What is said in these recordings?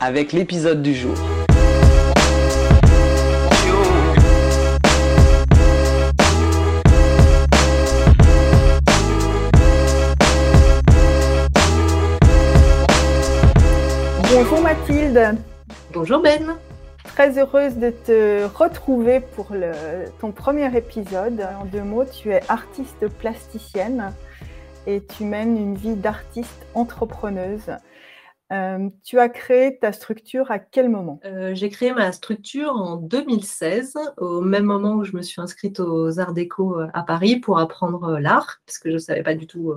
avec l'épisode du jour. Bonjour Mathilde. Bonjour Ben. Très heureuse de te retrouver pour le, ton premier épisode. En deux mots, tu es artiste plasticienne et tu mènes une vie d'artiste entrepreneuse. Euh, tu as créé ta structure à quel moment? Euh, J'ai créé ma structure en 2016, au même moment où je me suis inscrite aux Arts Déco euh, à Paris pour apprendre l'art, parce que je ne savais pas du tout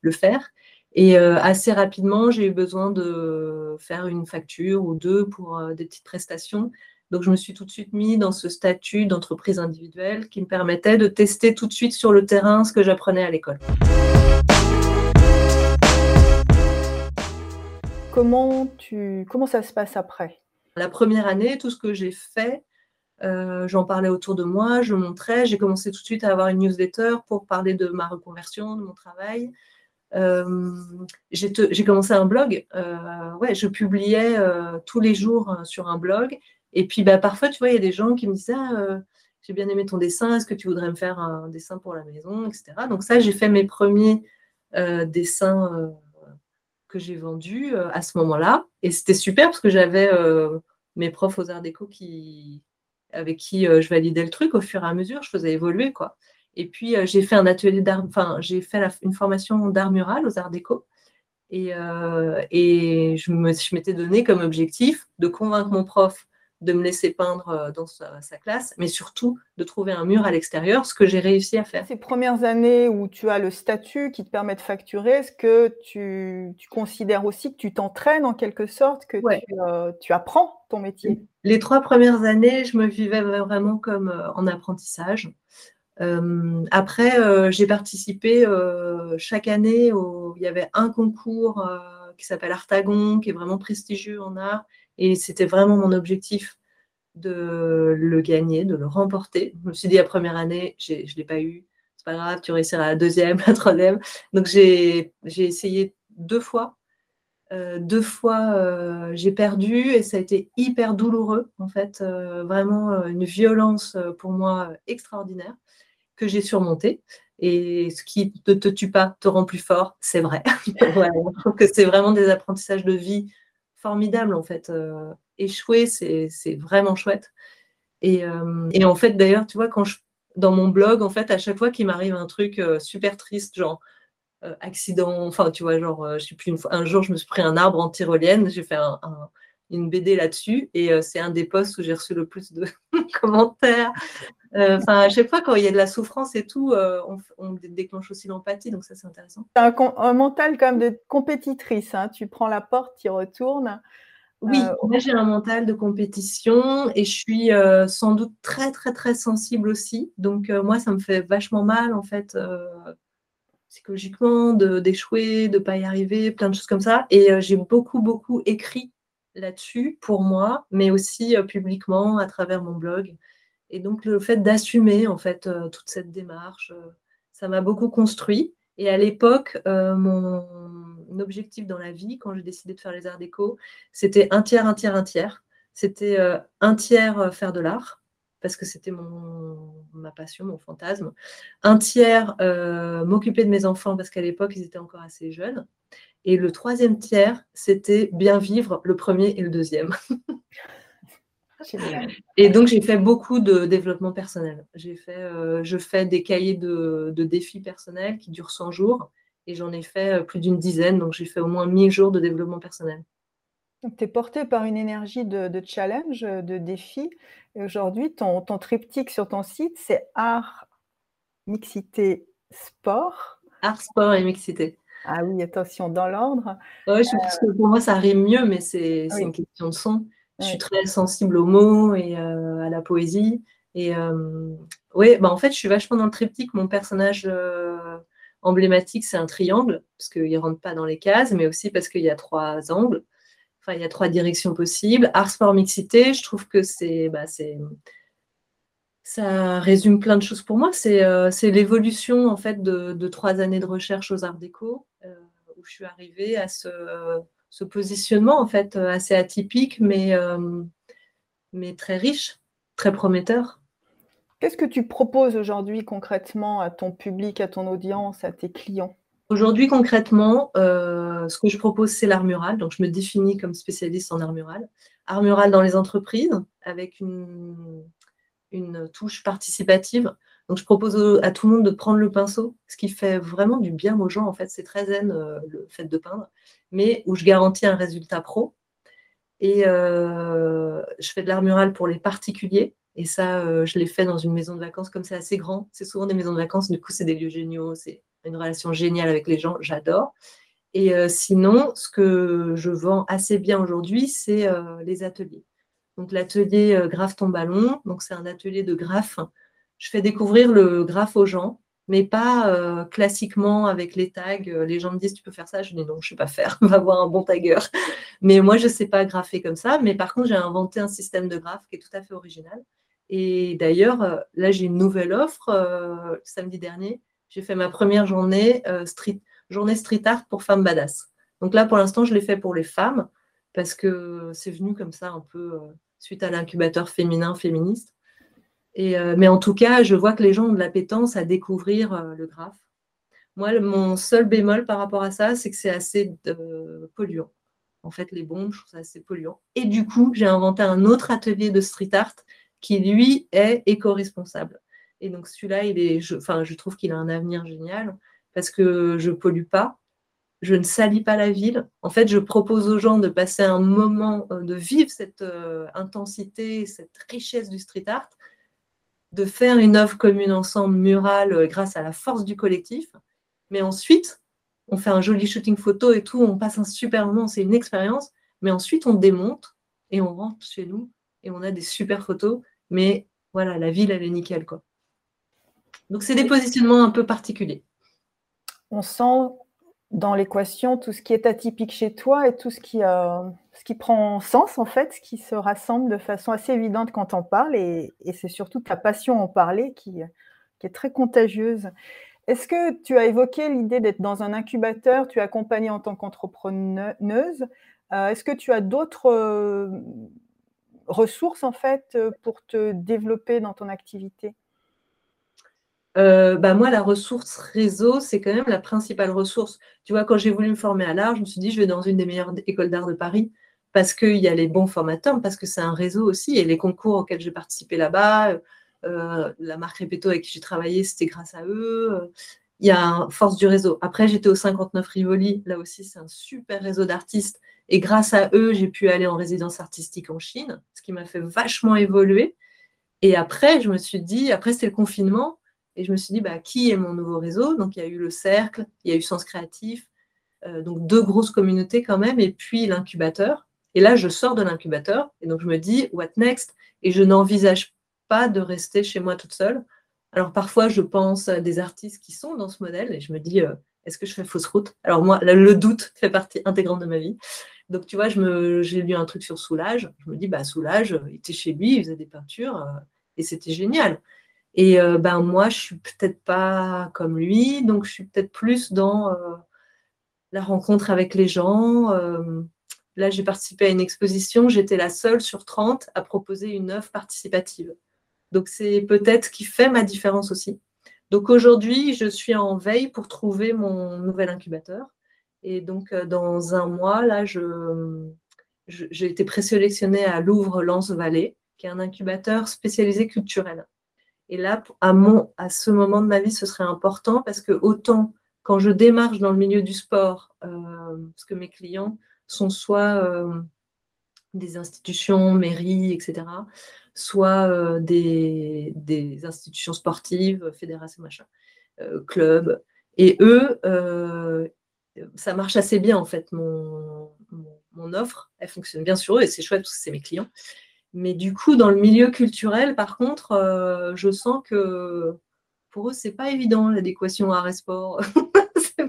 le faire. Et assez rapidement, j'ai eu besoin de faire une facture ou deux pour des petites prestations. Donc, je me suis tout de suite mis dans ce statut d'entreprise individuelle qui me permettait de tester tout de suite sur le terrain ce que j'apprenais à l'école. Comment, tu, comment ça se passe après? La première année, tout ce que j'ai fait, euh, j'en parlais autour de moi, je montrais. J'ai commencé tout de suite à avoir une newsletter pour parler de ma reconversion, de mon travail. Euh, j'ai commencé un blog. Euh, ouais, je publiais tous les jours sur un blog. Et puis, bah, parfois, tu vois, il y a des gens qui me disaient ah, J'ai bien aimé ton dessin, est-ce que tu voudrais me faire un dessin pour la maison, etc. Donc, ça, j'ai fait mes premiers dessins j'ai vendu euh, à ce moment-là. Et c'était super parce que j'avais euh, mes profs aux Arts Déco qui, avec qui euh, je validais le truc au fur et à mesure, je faisais évoluer. quoi. Et puis, j'ai fait un atelier d'art, enfin, j'ai fait une formation d'art mural aux Arts Déco. Et, et je m'étais donné comme objectif de convaincre mon prof de me laisser peindre euh, dans sa, classe, mais surtout de trouver un mur à l'extérieur, ce que j'ai réussi à faire. Ces premières années où tu as le statut qui te permet de facturer, est-ce que tu, considères aussi que tu t'entraînes en quelque sorte, que euh, tu, apprends ton métier? Les trois premières années, je me vivais vraiment comme euh, en apprentissage. après, j'ai participé chaque année, il y avait un concours qui s'appelle Artagon, qui est vraiment prestigieux en art et c'était vraiment mon objectif de le gagner, de le remporter. Je me suis dit la première année, je ne l'ai pas eu. C'est pas grave, tu réussiras la deuxième, la troisième. Donc j'ai essayé deux fois. Euh, deux fois, euh, j'ai perdu et ça a été hyper douloureux, en fait, euh, vraiment une violence pour moi extraordinaire que j'ai surmontée. Et ce qui ne te tue pas te rend plus fort, c'est vrai. je trouve que c'est vraiment des apprentissages de vie formidable en fait. Euh, échouer, c'est vraiment chouette. Euh, et, en fait, d'ailleurs, tu vois, quand je, dans mon blog, en fait, à chaque fois qu'il m'arrive un truc euh, super triste, genre accident, enfin, tu vois, genre, je sais plus, une fois, un jour, je me suis pris un arbre en tyrolienne, j'ai fait une BD là-dessus, et c'est un des posts où j'ai reçu le plus de commentaires. Enfin, à chaque fois, quand il y a de la souffrance et tout, on, déclenche aussi l'empathie, donc ça, c'est intéressant. C'est un, mental comme de compétitrice. Hein. Tu prends la porte, tu retournes. Oui, moi j'ai un mental de compétition et je suis sans doute très très très sensible aussi. Donc moi ça me fait vachement mal en fait psychologiquement d'échouer, de ne pas y arriver, plein de choses comme ça. Et j'ai beaucoup beaucoup écrit là-dessus pour moi, mais aussi publiquement à travers mon blog. Et donc le fait d'assumer en fait toute cette démarche, ça m'a beaucoup construit. Et à l'époque, mon objectif dans la vie, quand j'ai décidé de faire les arts déco, c'était un tiers, un tiers, un tiers. C'était un tiers faire de l'art, parce que c'était mon, ma passion, mon fantasme. Un tiers m'occuper de mes enfants, parce qu'à l'époque, ils étaient encore assez jeunes. Et le troisième tiers, c'était bien vivre le premier et le deuxième. Et donc, j'ai fait beaucoup de développement personnel. J'ai fait, euh, je fais des cahiers de, défis personnels qui durent 100 jours et j'en ai fait euh, plus d'une dizaine. Donc, j'ai fait au moins 1000 jours de développement personnel. Tu es porté par une énergie de, challenge, de défi. Et aujourd'hui, ton, ton, triptyque sur ton site, c'est art, mixité, sport. Art, sport et mixité. Ah oui, attention, dans l'ordre. Oui, je pense que pour moi, ça rime mieux, mais c'est une question de son. Je suis très sensible aux mots et à la poésie. Et oui, bah en fait, je suis vachement dans le triptyque. Mon personnage emblématique, c'est un triangle, parce qu'il ne rentre pas dans les cases, mais aussi parce qu'il y a trois angles. Enfin, il y a trois directions possibles. Art, sport, mixité, je trouve que c'est, bah, ça résume plein de choses pour moi. C'est, l'évolution en fait de, trois années de recherche aux arts déco, où je suis arrivée à ce, ce, positionnement en fait assez atypique, mais, mais très riche, très prometteur. Qu'est-ce que tu proposes aujourd'hui concrètement à ton public, à ton audience, à tes clients? Aujourd'hui, concrètement, euh, ce que je propose, c'est l'art mural. Donc, je me définis comme spécialiste en art mural. Art mural dans les entreprises avec une, une touche participative. Donc, je propose à tout le monde de prendre le pinceau, ce qui fait vraiment du bien aux gens. En fait, c'est très zen euh, le fait de peindre, mais où je garantis un résultat pro. Et euh, je fais de l'art mural pour les particuliers. Et ça, euh, je l'ai fait dans une maison de vacances, comme c'est assez grand. C'est souvent des maisons de vacances, du coup, c'est des lieux géniaux, c'est une relation géniale avec les gens, j'adore. Et sinon, ce que je vends assez bien aujourd'hui, c'est les ateliers. Donc l'atelier Graphe ton ballon, donc c'est un atelier de graphe. Je fais découvrir le graphe aux gens, mais pas classiquement avec les tags. Les gens me disent tu peux faire ça, je dis non, je ne sais pas faire, va voir un bon tagger. Mais moi, je ne sais pas graffer comme ça. Mais par contre, j'ai inventé un système de graphe qui est tout à fait original. Et d'ailleurs, euh, là, j'ai une nouvelle offre. Euh, samedi dernier, j'ai fait ma première journée, euh, street, journée street art pour femmes badass. Donc là, pour l'instant, je l'ai fait pour les femmes parce que c'est venu comme ça un peu suite à l'incubateur féminin féministe. Et, mais en tout cas, je vois que les gens ont de l'appétence à découvrir le graphe. Moi, mon seul bémol par rapport à ça, c'est que c'est assez polluant. En fait, les bombes, je trouve ça assez polluant. Et du coup, j'ai inventé un autre atelier de street art qui lui est éco-responsable. Et donc celui-là, je, je trouve qu'il a un avenir génial parce que je pollue pas, je ne salis pas la ville. En fait, je propose aux gens de passer un moment, euh, de vivre cette euh, intensité, cette richesse du street art, de faire une œuvre commune ensemble, murale, euh, grâce à la force du collectif. Mais ensuite, on fait un joli shooting photo et tout, on passe un super moment, c'est une expérience. Mais ensuite, on démonte et on rentre chez nous et on a des super photos mais voilà, la ville, elle est nickel. Quoi. Donc, c'est des positionnements un peu particuliers. On sent dans l'équation tout ce qui est atypique chez toi et tout ce qui, euh, ce qui prend sens, en fait, ce qui se rassemble de façon assez évidente quand on parle. Et, c'est surtout ta passion en parler qui, qui est très contagieuse. Est-ce que tu as évoqué l'idée d'être dans un incubateur, tu es accompagnée en tant qu'entrepreneuse euh, Est-ce que tu as d'autres euh, ressources en fait euh, pour te développer dans ton activité? Euh, bah moi, la ressource réseau, c'est quand même la principale ressource. Tu vois, quand j'ai voulu me former à l'art, je me suis dit, je vais dans une des meilleures écoles d'art de Paris parce qu'il y a les bons formateurs, parce que c'est un réseau aussi. Et les concours auxquels j'ai participé là-bas, euh, la marque Repetto avec qui j'ai travaillé, c'était grâce à eux. Il y a force du réseau. Après, j'étais au 59 Rivoli. Là aussi, c'est un super réseau d'artistes et grâce à eux, j'ai pu aller en résidence artistique en Chine, ce qui m'a fait vachement évoluer. Et après, je me suis dit, après c'était le confinement, et je me suis dit, bah, qui est mon nouveau réseau? Donc il y a eu le cercle, il y a eu Sens Créatif, euh, donc deux grosses communautés quand même, et puis l'incubateur. Et là, je sors de l'incubateur, et donc je me dis, what next? Et je n'envisage pas de rester chez moi toute seule. Alors parfois, je pense à des artistes qui sont dans ce modèle, et je me dis, euh, est-ce que je fais fausse route? Alors moi, le doute fait partie intégrante de ma vie. Donc, tu vois, j'ai lu un truc sur Soulage. Je me dis, bah, Soulage, il était chez lui, il faisait des peintures euh, et c'était génial. Et euh, ben, moi, je suis peut-être pas comme lui, donc je suis peut-être plus dans euh, la rencontre avec les gens. Là, j'ai participé à une exposition, j'étais la seule sur 30 à proposer une œuvre participative. Donc, c'est peut-être ce qui fait ma différence aussi. Donc, aujourd'hui, je suis en veille pour trouver mon nouvel incubateur. Et donc, euh, dans un mois, là, j'ai été présélectionnée à Louvre-Lens-Vallée, qui est un incubateur spécialisé culturel. Et là, à, mon, à ce moment de ma vie, ce serait important parce que autant quand je démarche dans le milieu du sport, euh, parce que mes clients sont soit euh, des institutions, mairies, etc., soit des, des, institutions sportives, fédérations, machin, clubs. Et eux, ça marche assez bien en fait, mon, offre, elle fonctionne bien sur eux et c'est chouette parce que c'est mes clients. Mais du coup, dans le milieu culturel, par contre, euh, je sens que pour eux, c'est pas évident l'adéquation art et sport.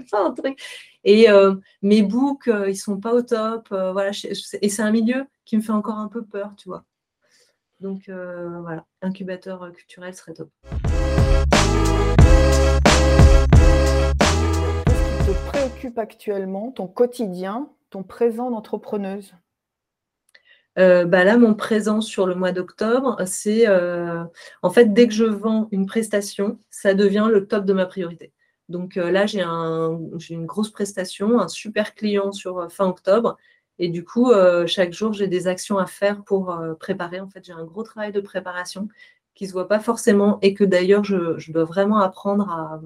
c'est pas un truc. Et euh, mes books, euh, ils sont pas au top. voilà, et c'est un milieu qui me fait encore un peu peur, tu vois. Donc voilà, incubateur culturel serait top. préoccupe actuellement, ton quotidien, ton présent d'entrepreneuse? Euh, bah là, mon présent sur le mois d'octobre, c'est euh, en fait dès que je vends une prestation, ça devient le top de ma priorité. Donc euh, là, j'ai un, une grosse prestation, un super client sur fin octobre. Et du coup, chaque jour, j'ai des actions à faire pour préparer. En fait, j'ai un gros travail de préparation qui ne se voit pas forcément et que d'ailleurs, je, je, dois vraiment apprendre à,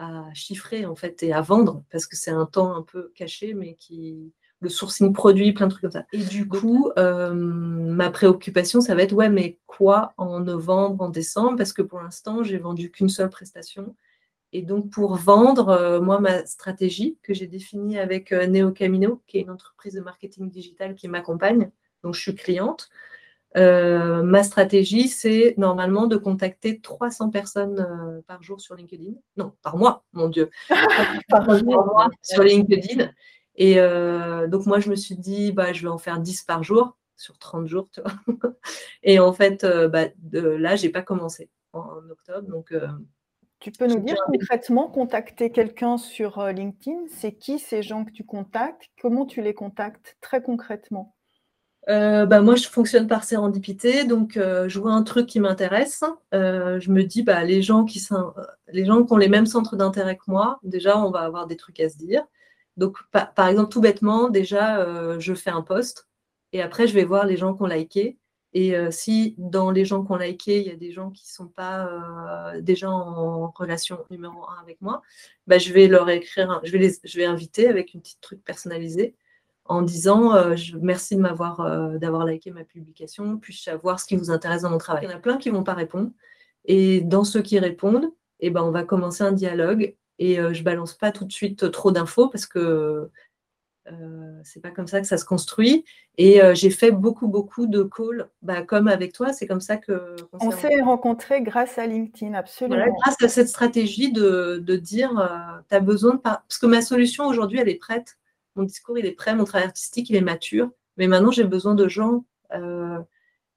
à chiffrer en fait et à vendre parce que c'est un temps un peu caché mais qui le sourcing produit plein de trucs comme ça et du coup euh, ma préoccupation ça va être ouais mais quoi en novembre en décembre? Parce que pour l'instant j'ai vendu qu'une seule prestation et donc pour vendre euh, moi ma stratégie que j'ai définie avec euh, Neo Camino qui est une entreprise de marketing digital qui m'accompagne donc je suis cliente euh, ma stratégie, c'est normalement de contacter 300 personnes euh, par jour sur LinkedIn. Non, par mois, mon Dieu. par mois sur LinkedIn. Et euh, donc, moi, je me suis dit, bah, je vais en faire 10 par jour, sur 30 jours, tu vois. Et en fait, bah, de, là, je n'ai pas commencé en, octobre. Donc, tu peux nous dire concrètement, contacter quelqu'un sur LinkedIn, c'est qui ces gens que tu contactes? Comment tu les contactes très concrètement? Euh, bah, moi, je fonctionne par sérendipité. Donc, euh, je vois un truc qui m'intéresse. Euh, je me dis, bah, les, gens qui sont, les gens qui ont les mêmes centres d'intérêt que moi, déjà, on va avoir des trucs à se dire. Donc, par, exemple, tout bêtement, déjà, je fais un post et après, je vais voir les gens qui ont liké. Et si dans les gens qui ont liké, il y a des gens qui ne sont pas déjà en relation numéro un avec moi, bah, je vais leur écrire, je, vais les, je vais inviter avec une petite truc personnalisé en disant euh, merci de m'avoir euh, d'avoir liké ma publication, puis-je savoir ce qui vous intéresse dans mon travail? Il y en a plein qui ne vont pas répondre. Et dans ceux qui répondent, eh ben, on va commencer un dialogue. Et euh, je ne balance pas tout de suite trop d'infos parce que c'est pas comme ça que ça se construit. Et j'ai fait beaucoup, beaucoup de calls, bah, comme avec toi. C'est comme ça que. On s'est rencontrés grâce à LinkedIn, absolument. grâce à cette stratégie de, de dire tu as besoin de. Parce que ma solution aujourd'hui, elle est prête mon discours, il est prêt, mon travail artistique, il est mature. Mais maintenant, j'ai besoin de gens euh,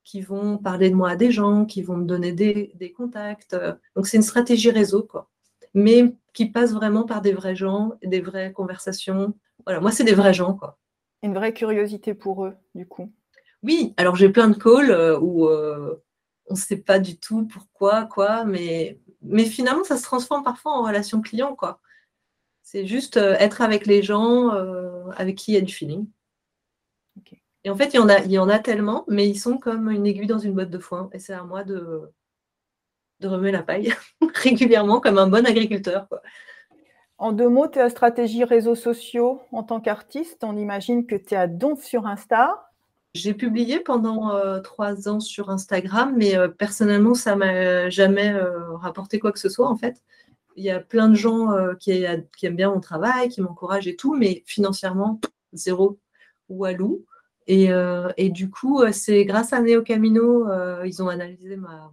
qui vont parler de moi à des gens, qui vont me donner des, contacts. Donc, c'est une stratégie réseau, quoi. Mais qui passe vraiment par des vrais gens, des vraies conversations. Voilà, moi, c'est des vrais gens, quoi. Une vraie curiosité pour eux, du coup. Oui, alors j'ai plein de calls euh, où euh, on ne sait pas du tout pourquoi, quoi, mais, mais finalement, ça se transforme parfois en relation client, quoi. C'est juste euh, être avec les gens euh, avec qui il y a du feeling. Et en fait, il y, en a, il y en a tellement, mais ils sont comme une aiguille dans une botte de foin. Et c'est à moi de, de remuer la paille régulièrement comme un bon agriculteur. En deux mots, à stratégie réseaux sociaux en tant qu'artiste. On imagine que tu es à Donf sur Insta. J'ai publié pendant euh, trois ans sur Instagram, mais personnellement, ça m'a jamais rapporté quoi que ce soit en fait il y a plein de gens euh, qui, aiment bien mon travail, qui m'encouragent et tout, mais financièrement, zéro walou. Et, euh, et du coup, euh, c'est grâce à Neo Camino, ils ont analysé ma,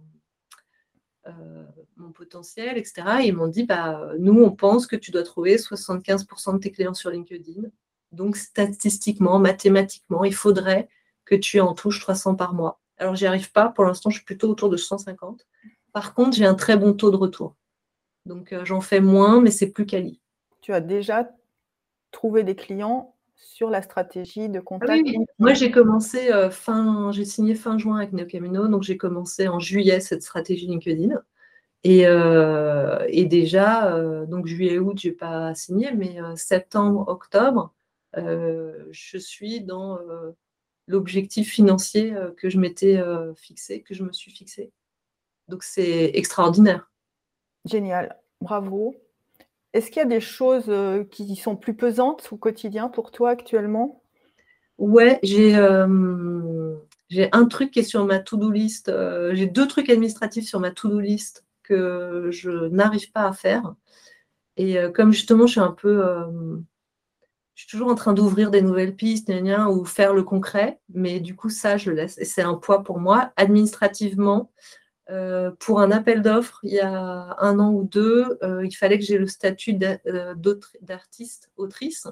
mon potentiel, etc. Et ils m'ont dit, bah, nous, on pense que tu dois trouver 75% de tes clients sur LinkedIn. Donc, statistiquement, mathématiquement, il faudrait que tu en touches 300 par mois. Alors, j'y arrive pas. Pour l'instant, je suis plutôt autour de 150. Par contre, j'ai un très bon taux de retour. Donc euh, j'en fais moins, mais c'est plus quali. Tu as déjà trouvé des clients sur la stratégie de ah contact Moi, j'ai commencé euh, fin, j'ai signé fin juin avec NeoCamino, donc j'ai commencé en juillet cette stratégie LinkedIn. Et, euh, déjà, donc juillet-août, je n'ai pas signé, mais septembre-octobre, je suis dans l'objectif financier que je m'étais fixé, que je me suis fixé. Donc c'est extraordinaire. Génial, bravo. Est-ce qu'il y a des choses euh, qui sont plus pesantes au quotidien pour toi actuellement? Ouais, euh, j'ai un truc qui est sur ma to-do list. Euh, j'ai deux trucs administratifs sur ma to-do list que je n'arrive pas à faire. Et comme justement, je suis un peu je suis toujours en train d'ouvrir des nouvelles pistes ou faire le concret, mais du coup, ça, je laisse. Et c'est un poids pour moi. Administrativement, pour un appel d'offres, il y a un an ou deux, euh, il fallait que j'ai le statut euh, d'artiste, autrice,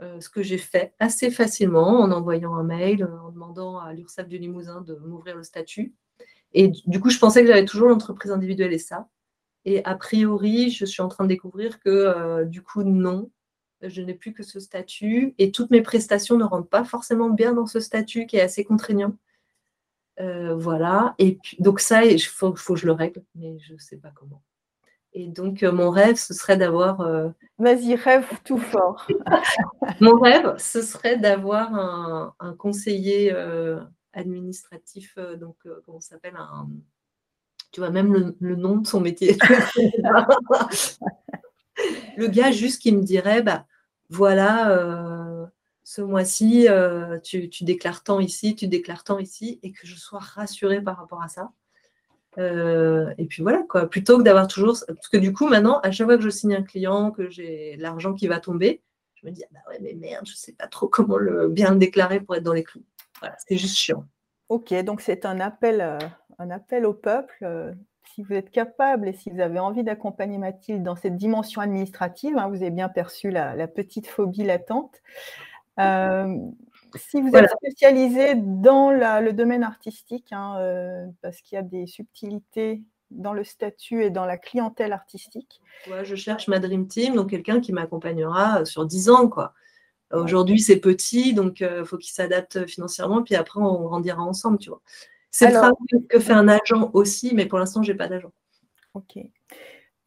ce que j'ai fait assez facilement en envoyant un mail, en demandant à l'URSSAF du Limousin de m'ouvrir le statut. Et du coup, je pensais que j'avais toujours l'entreprise individuelle et ça. Et a priori, je suis en train de découvrir que du coup, non, je n'ai plus que ce statut et toutes mes prestations ne rentrent pas forcément bien dans ce statut qui est assez contraignant. Euh, voilà. Et puis, donc ça, il faut, faut, que je le règle, mais je ne sais pas comment. Et donc, euh, mon rêve, ce serait d'avoir... Euh, Vas-y, rêve tout fort. mon rêve, ce serait d'avoir un, conseiller administratif, donc, comment ça s'appelle un... Tu vois, même le, le nom de son métier. le gars juste qui me dirait, bah, voilà, ce mois-ci, euh, tu, déclares tant ici, tu déclares tant ici, et que je sois rassurée par rapport à ça. Euh, et puis voilà, quoi, plutôt que d'avoir toujours. Parce que du coup, maintenant, à chaque fois que je signe un client, que j'ai l'argent qui va tomber, je me dis, ah bah ouais, mais merde, je ne sais pas trop comment le, bien le déclarer pour être dans les clous. Voilà, c'est juste chiant. Ok, donc c'est un appel, un appel au peuple si vous êtes capable et si vous avez envie d'accompagner Mathilde dans cette dimension administrative, hein, vous avez bien perçu la, petite phobie latente. Euh, si vous êtes spécialisé dans le domaine artistique, hein, euh, parce qu'il y a des subtilités dans le statut et dans la clientèle artistique. je cherche ma Dream Team, donc quelqu'un qui m'accompagnera sur 10 ans. quoi. Aujourd'hui, c'est petit, donc il euh, faut qu'il s'adapte financièrement, puis après, on grandira ensemble, tu vois. C'est le travail que fait un agent aussi, mais pour l'instant, je n'ai pas d'agent. Ok.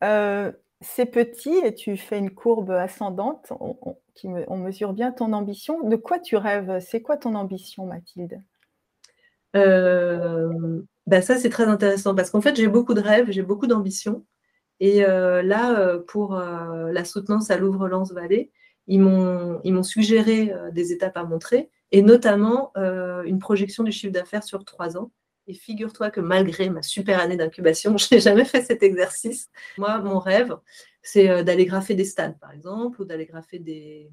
Euh, c'est petit et tu fais une courbe ascendante. On, mesure bien ton ambition. De quoi tu rêves? C'est quoi ton ambition, Mathilde? Euh, bah Ça, c'est très intéressant parce qu'en fait, j'ai beaucoup de rêves, j'ai beaucoup d'ambition. Et euh, là, pour la soutenance à Louvre-Lens-Vallée, ils m'ont suggéré des étapes à montrer et notamment euh, une projection du chiffre d'affaires sur trois ans. Et figure-toi que malgré ma super année d'incubation, je n'ai jamais fait cet exercice. Moi, mon rêve, c'est euh, d'aller graffer des stades, par exemple, ou d'aller graffer des,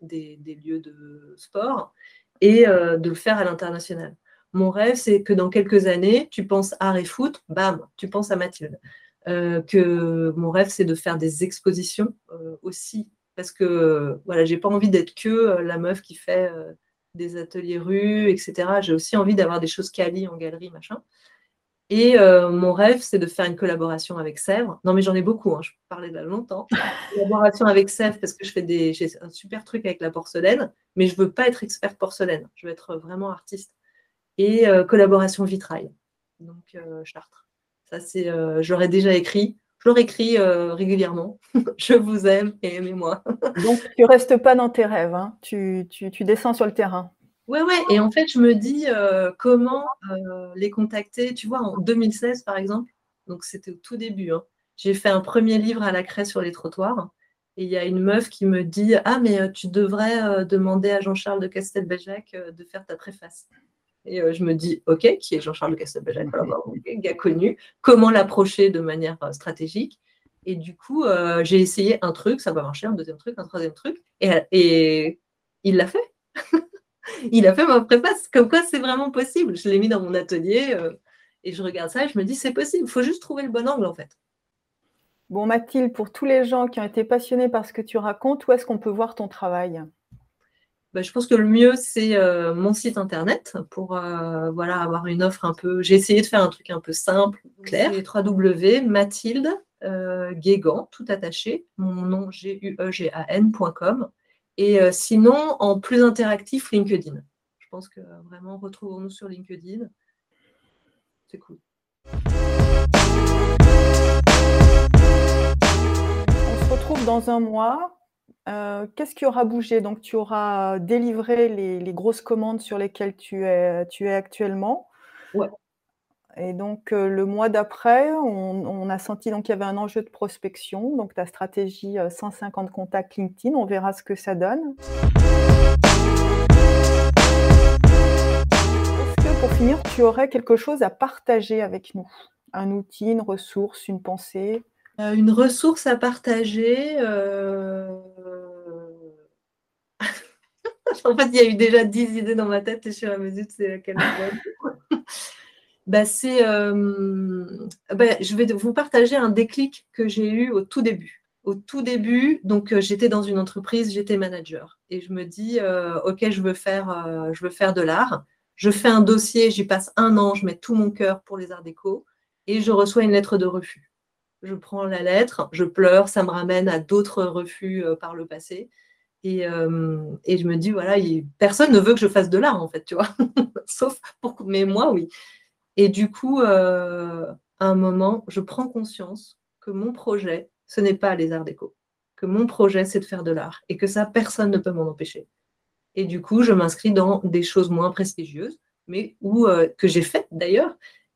lieux de sport et euh, de le faire à l'international. Mon rêve, c'est que dans quelques années, tu penses art et foot, bam, tu penses à Mathilde. que mon rêve, c'est de faire des expositions aussi, parce que voilà, j'ai pas envie d'être que la meuf qui fait des ateliers rue, etc. J'ai aussi envie d'avoir des choses quali en galerie, machin. Et euh, mon rêve, c'est de faire une collaboration avec Sèvres. Non, mais j'en ai beaucoup, hein, je parlais de là longtemps. collaboration avec Sèvres parce que je fais des, j'ai un super truc avec la porcelaine, mais je veux pas être experte porcelaine. Je veux être vraiment artiste. Et euh, collaboration vitrail. Donc, euh, Chartres. Ça, c'est, j'aurais déjà écrit. Je leur écris régulièrement. je vous aime et aimez-moi. Donc, tu restes pas dans tes rêves, hein. tu, descends sur le terrain. Ouais, ouais. Et en fait, je me dis euh, comment euh, les contacter. Tu vois, en 2016, par exemple, donc c'était au tout début, hein, j'ai fait un premier livre à la craie sur les trottoirs. Et il y a une meuf qui me dit Ah, mais euh, tu devrais demander à Jean-Charles de Castelbajac de faire ta préface. Et je me dis, OK, qui est Jean-Charles Castelbajac okay, gars connu, comment l'approcher de manière stratégique? Et du coup, j'ai essayé un truc, ça va marcher, un deuxième truc, un troisième truc, et, il l'a fait. il a fait ma préface, comme quoi c'est vraiment possible. Je l'ai mis dans mon atelier et je regarde ça et je me dis, c'est possible, il faut juste trouver le bon angle en fait. Bon, Mathilde, pour tous les gens qui ont été passionnés par ce que tu racontes, où est-ce qu'on peut voir ton travail? Bah, je pense que le mieux, c'est euh, mon site internet pour euh, voilà, avoir une offre un peu. J'ai essayé de faire un truc un peu simple, clair. www.mathilde euh, Guégan, tout attaché, mon nom G-U-E-G-A-N.com. Et sinon, en plus interactif, LinkedIn. Je pense que vraiment, retrouvons-nous sur LinkedIn. C'est cool. On se retrouve dans un mois euh, qu'est-ce qui aura bougé? Donc tu auras délivré les grosses commandes sur lesquelles tu es tu es actuellement Ouais. Et donc euh, le mois d'après, on a senti qu'il y avait un enjeu de prospection, donc ta stratégie, 150 euh, contacts LinkedIn, on verra ce que ça donne. Est-ce que pour finir, tu aurais quelque chose à partager avec nous? Un outil, une ressource, une pensée? une ressource à partager, en fait, il y a eu déjà dix idées dans ma tête et je suis à mesure c'est laquelle bah, c'est, euh, bah, Je vais vous partager un déclic que j'ai eu au tout début. Au tout début, donc euh, j'étais dans une entreprise, j'étais manager et je me dis, euh, ok, je veux faire, je veux faire de l'art. Je fais un dossier, j'y passe un an, je mets tout mon cœur pour les arts déco et je reçois une lettre de refus. Je prends la lettre, je pleure, ça me ramène à d'autres refus par le passé. Et, et, je me dis, voilà, personne ne veut que je fasse de l'art, en fait, tu vois. Sauf pour. Mais moi, oui. Et du coup, à un moment, je prends conscience que mon projet, ce n'est pas les arts déco. Que mon projet, c'est de faire de l'art. Et que ça, personne ne peut m'en empêcher. Et du coup, je m'inscris dans des choses moins prestigieuses, mais où, que j'ai faites d'ailleurs,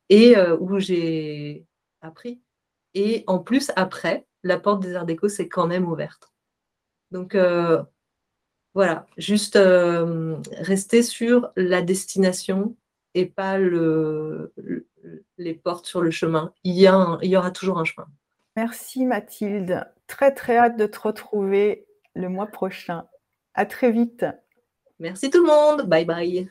et où j'ai appris. Et en plus, après, la porte des arts déco s'est quand même ouverte. Donc, voilà, juste euh, rester sur la destination et pas le, les portes sur le chemin. Il y, il y aura toujours un chemin. Merci Mathilde. Très très hâte de te retrouver le mois prochain. À très vite. Merci tout le monde. Bye bye.